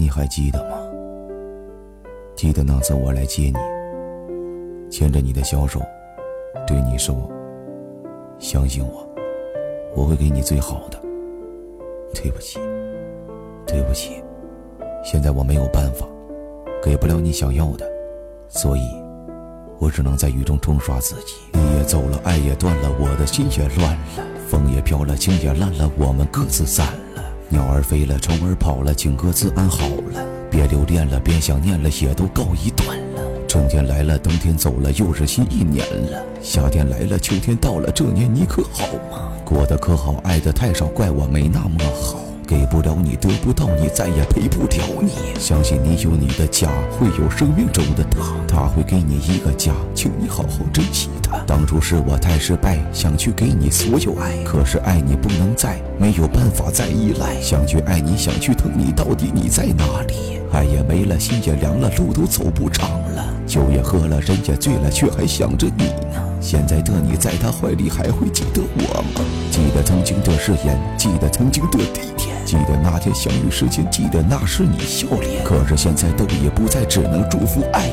你还记得吗？记得那次我来接你，牵着你的小手，对你说：“相信我，我会给你最好的。”对不起，对不起，现在我没有办法，给不了你想要的，所以，我只能在雨中冲刷自己。你也走了，爱也断了，我的心也乱了，风也飘了，情也烂了，我们各自散了。鸟儿飞了，虫儿跑了，请各自安好了。别留恋了，别想念了，也都告一段了。春天来了，冬天走了，又是新一年了。夏天来了，秋天到了，这年你可好吗？过得可好？爱的太少，怪我没那么好。给不了你，得不到你，再也陪不了你。相信你有你的家，会有生命中的他，他会给你一个家，请你好好珍惜当初是我太失败，想去给你所有爱，可是爱你不能再，没有办法再依赖。想去爱你，想去疼你，到底你在哪里？爱也没了，心也凉了，路都走不长了。酒也喝了，人也醉了，却还想着你呢。现在的你在他怀里，还会记得我吗？记得曾经的誓言，记得曾经的地点，记得那天相遇时间，记得那时你笑脸。可是现在都已不在，只能祝福爱。